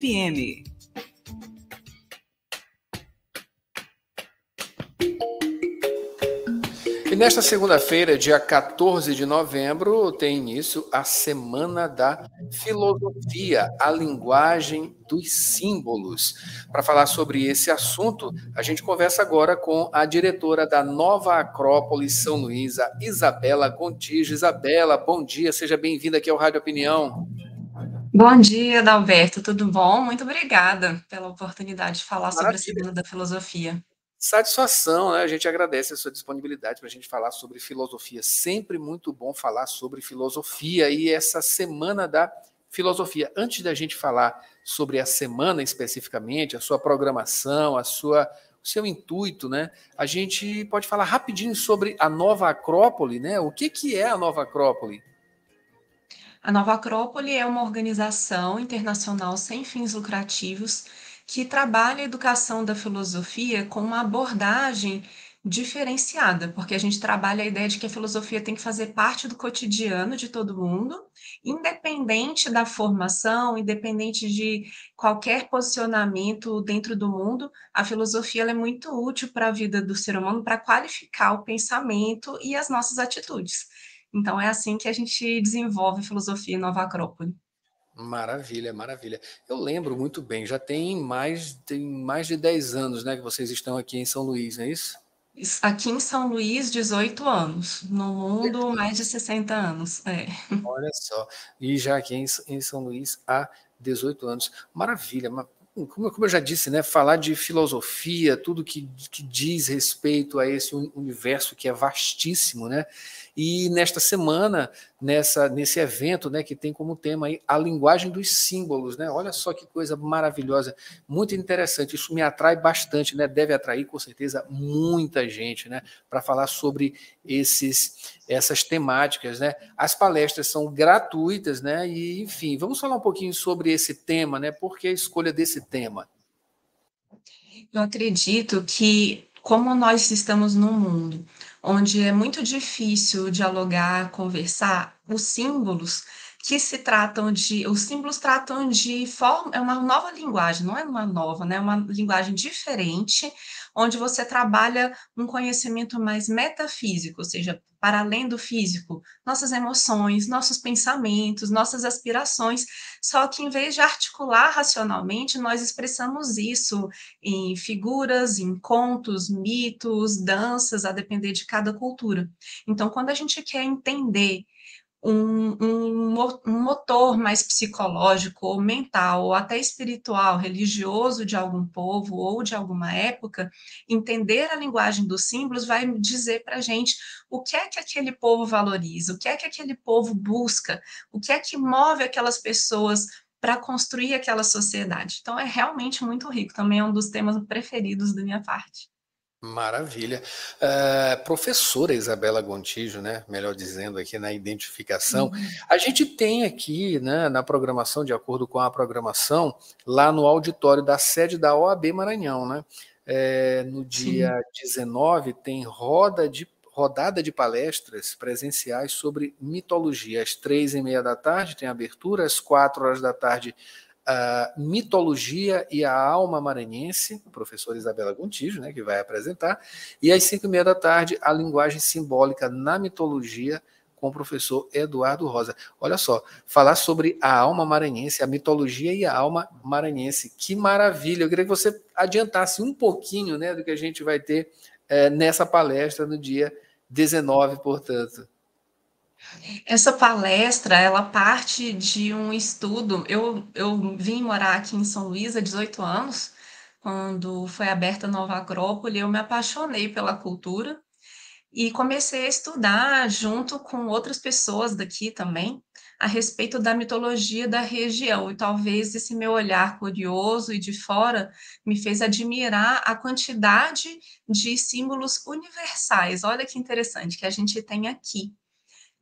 FM. E nesta segunda-feira, dia 14 de novembro, tem início a Semana da Filosofia, a linguagem dos símbolos. Para falar sobre esse assunto, a gente conversa agora com a diretora da Nova Acrópole São Luís, Isabela Gontijo. Isabela, bom dia, seja bem-vinda aqui ao Rádio Opinião. Bom dia, Dalberto, tudo bom? Muito obrigada pela oportunidade de falar Maravilha. sobre a Semana da Filosofia. Satisfação, né? A gente agradece a sua disponibilidade para a gente falar sobre filosofia. Sempre muito bom falar sobre filosofia e essa semana da filosofia. Antes da gente falar sobre a semana especificamente, a sua programação, a sua o seu intuito, né? A gente pode falar rapidinho sobre a Nova Acrópole, né? O que, que é a Nova Acrópole? A Nova Acrópole é uma organização internacional sem fins lucrativos que trabalha a educação da filosofia com uma abordagem diferenciada, porque a gente trabalha a ideia de que a filosofia tem que fazer parte do cotidiano de todo mundo, independente da formação, independente de qualquer posicionamento dentro do mundo, a filosofia é muito útil para a vida do ser humano para qualificar o pensamento e as nossas atitudes. Então é assim que a gente desenvolve filosofia em Nova Acrópole. Maravilha, maravilha. Eu lembro muito bem, já tem mais, tem mais de 10 anos né, que vocês estão aqui em São Luís, não é isso? Aqui em São Luís, 18 anos. No mundo, mais de 60 anos. É. Olha só. E já aqui em, em São Luís há 18 anos. Maravilha. Como, como eu já disse, né, falar de filosofia, tudo que, que diz respeito a esse universo que é vastíssimo, né? E nesta semana, nessa, nesse evento, né, que tem como tema aí a linguagem dos símbolos, né? Olha só que coisa maravilhosa, muito interessante. Isso me atrai bastante, né? Deve atrair com certeza muita gente, né, para falar sobre esses essas temáticas, né? As palestras são gratuitas, né? E enfim, vamos falar um pouquinho sobre esse tema, né? Por que a escolha desse tema? Eu acredito que como nós estamos no mundo onde é muito difícil dialogar, conversar, os símbolos que se tratam de, os símbolos tratam de forma, é uma nova linguagem, não é uma nova, né? É uma linguagem diferente, onde você trabalha um conhecimento mais metafísico, ou seja, para além do físico, nossas emoções, nossos pensamentos, nossas aspirações, só que em vez de articular racionalmente, nós expressamos isso em figuras, em contos, mitos, danças, a depender de cada cultura. Então, quando a gente quer entender um, um, um, motor mais psicológico ou mental, ou até espiritual, religioso de algum povo ou de alguma época, entender a linguagem dos símbolos vai dizer para a gente o que é que aquele povo valoriza, o que é que aquele povo busca, o que é que move aquelas pessoas para construir aquela sociedade. Então, é realmente muito rico, também é um dos temas preferidos da minha parte. Maravilha. Uh, professora Isabela Gontijo, né? Melhor dizendo aqui na identificação. Uhum. A gente tem aqui, né, na programação, de acordo com a programação, lá no auditório da sede da OAB Maranhão, né? É, no dia Sim. 19 tem roda de rodada de palestras presenciais sobre mitologia. Às três e meia da tarde tem abertura, às quatro horas da tarde a Mitologia e a Alma Maranhense, o professor Isabela Gontijo, né, que vai apresentar, e às cinco e meia da tarde, a Linguagem Simbólica na Mitologia, com o professor Eduardo Rosa. Olha só, falar sobre a alma maranhense, a mitologia e a alma maranhense. Que maravilha! Eu queria que você adiantasse um pouquinho né, do que a gente vai ter é, nessa palestra no dia 19, portanto. Essa palestra, ela parte de um estudo. Eu, eu vim morar aqui em São Luís há 18 anos, quando foi aberta a Nova Acrópole, eu me apaixonei pela cultura e comecei a estudar junto com outras pessoas daqui também a respeito da mitologia da região. E talvez esse meu olhar curioso e de fora me fez admirar a quantidade de símbolos universais. Olha que interessante que a gente tem aqui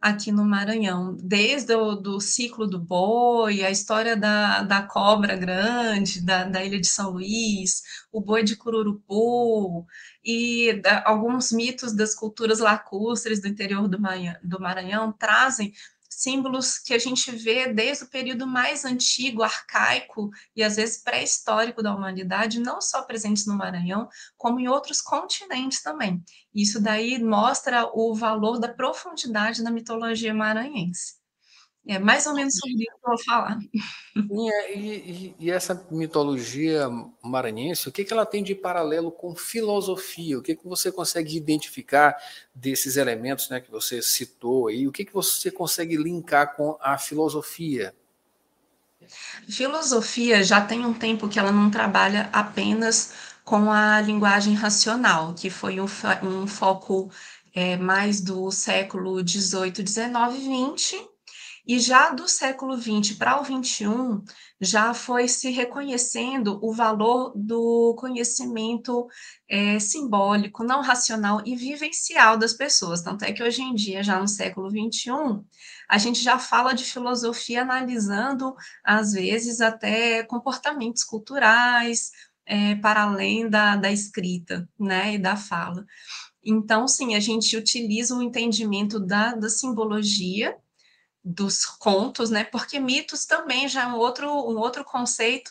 aqui no Maranhão, desde o do ciclo do boi, a história da, da cobra grande, da, da ilha de São Luís, o boi de Cururupu, e da, alguns mitos das culturas lacustres do interior do, do Maranhão trazem símbolos que a gente vê desde o período mais antigo, arcaico e às vezes pré-histórico da humanidade, não só presentes no Maranhão, como em outros continentes também. Isso daí mostra o valor da profundidade da mitologia maranhense. É mais ou menos sobre isso que eu vou falar. E, e, e, essa mitologia maranhense, o que, que ela tem de paralelo com filosofia? O que, que você consegue identificar desses elementos né, que você citou aí? O que, que você consegue linkar com a filosofia? Filosofia já tem um tempo que ela não trabalha apenas com a linguagem racional, que foi um, um foco é, mais do século XVIII, XIX e XX, e já do século XX para o XXI, já foi se reconhecendo o valor do conhecimento é, simbólico, não racional e vivencial das pessoas. Tanto é que hoje em dia, já no século XXI, a gente já fala de filosofia analisando, às vezes, até comportamentos culturais, é, para além da, da escrita né, e da fala. Então, sim, a gente utiliza o entendimento da, da simbologia dos contos, né? Porque mitos também já é um outro, um outro conceito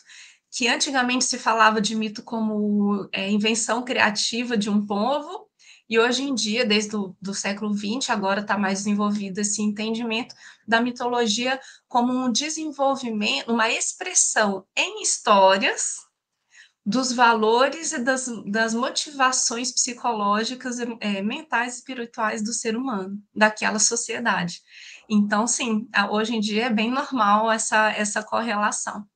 que antigamente se falava de mito como é, invenção criativa de um povo, e hoje em dia, desde o do século XX, agora está mais desenvolvido esse entendimento da mitologia como um desenvolvimento, uma expressão em histórias dos valores e das, das motivações psicológicas, é, mentais e espirituais do ser humano, daquela sociedade. Então, sim, hoje em dia é bem normal essa, essa correlação.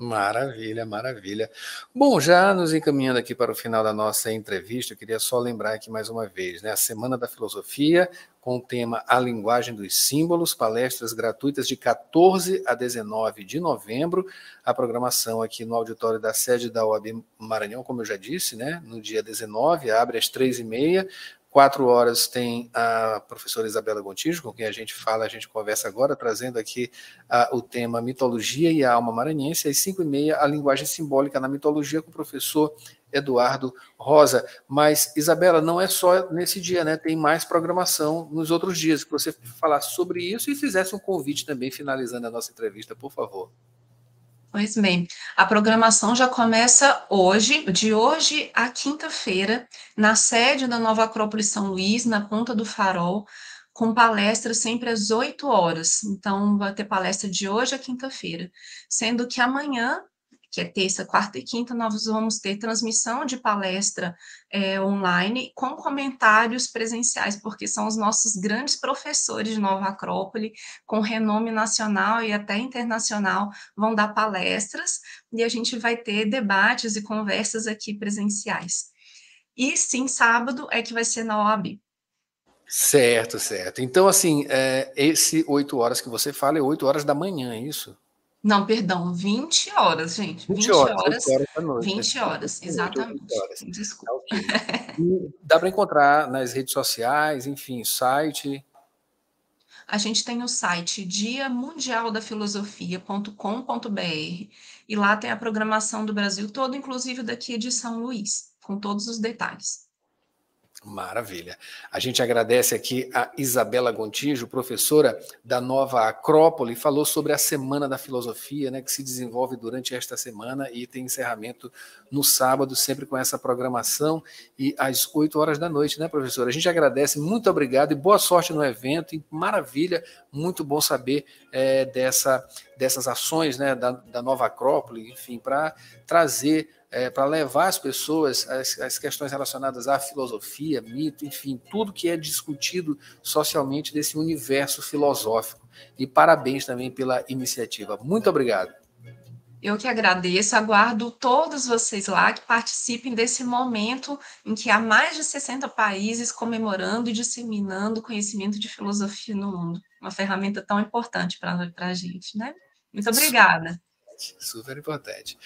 Maravilha, maravilha. Bom, já nos encaminhando aqui para o final da nossa entrevista, eu queria só lembrar aqui mais uma vez, né, a Semana da Filosofia, com o tema A Linguagem dos Símbolos, palestras gratuitas de 14 a 19 de novembro, a programação aqui no auditório da sede da OAB Maranhão, como eu já disse, né, no dia 19, abre às três e meia, Quatro horas tem a professora Isabela Gontijo, com quem a gente fala, a gente conversa agora, trazendo aqui uh, o tema mitologia e a alma maranhense. Às cinco e meia, a linguagem simbólica na mitologia, com o professor Eduardo Rosa. Mas, Isabela, não é só nesse dia, né? Tem mais programação nos outros dias. Que você falasse sobre isso e fizesse um convite também, finalizando a nossa entrevista, por favor. Pois bem, a programação já começa hoje, de hoje à quinta-feira, na sede da Nova Acrópole São Luís, na Ponta do Farol, com palestras sempre às 8 horas. Então, vai ter palestra de hoje à quinta-feira. Sendo que amanhã que é terça, quarta e quinta, nós vamos ter transmissão de palestra é, online com comentários presenciais, porque são os nossos grandes professores de Nova Acrópole, com renome nacional e até internacional, vão dar palestras e a gente vai ter debates e conversas aqui presenciais. E sim, sábado é que vai ser na OAB. Certo, certo. Então, assim, é, esse oito horas que você fala é oito horas da manhã, é isso? Não, perdão, 20 horas, gente. 20, 20 horas, horas, horas da noite. 20 horas, exatamente. Horas. Desculpa. Okay. dá para encontrar nas redes sociais, enfim, site. A gente tem o site diamundialdafilosofia.com.br e lá tem a programação do Brasil todo, inclusive daqui de São Luís, com todos os detalhes. Maravilha. A gente agradece aqui a Isabela Gontijo, professora da Nova Acrópole, falou sobre a Semana da Filosofia, né, que se desenvolve durante esta semana e tem encerramento no sábado, sempre com essa programação e às 8 horas da noite, né, professora? A gente agradece, muito obrigado e boa sorte no evento. E maravilha, muito bom saber é, dessa, dessas ações né, da, da Nova Acrópole, enfim, para trazer é, para levar as pessoas as, as questões relacionadas à filosofia, mito, enfim, tudo que é discutido socialmente desse universo filosófico. E parabéns também pela iniciativa. Muito obrigado. Eu que agradeço, aguardo todos vocês lá que participem desse momento em que há mais de 60 países comemorando e disseminando conhecimento de filosofia no mundo. Uma ferramenta tão importante para a gente, né? Muito obrigada. Super importante.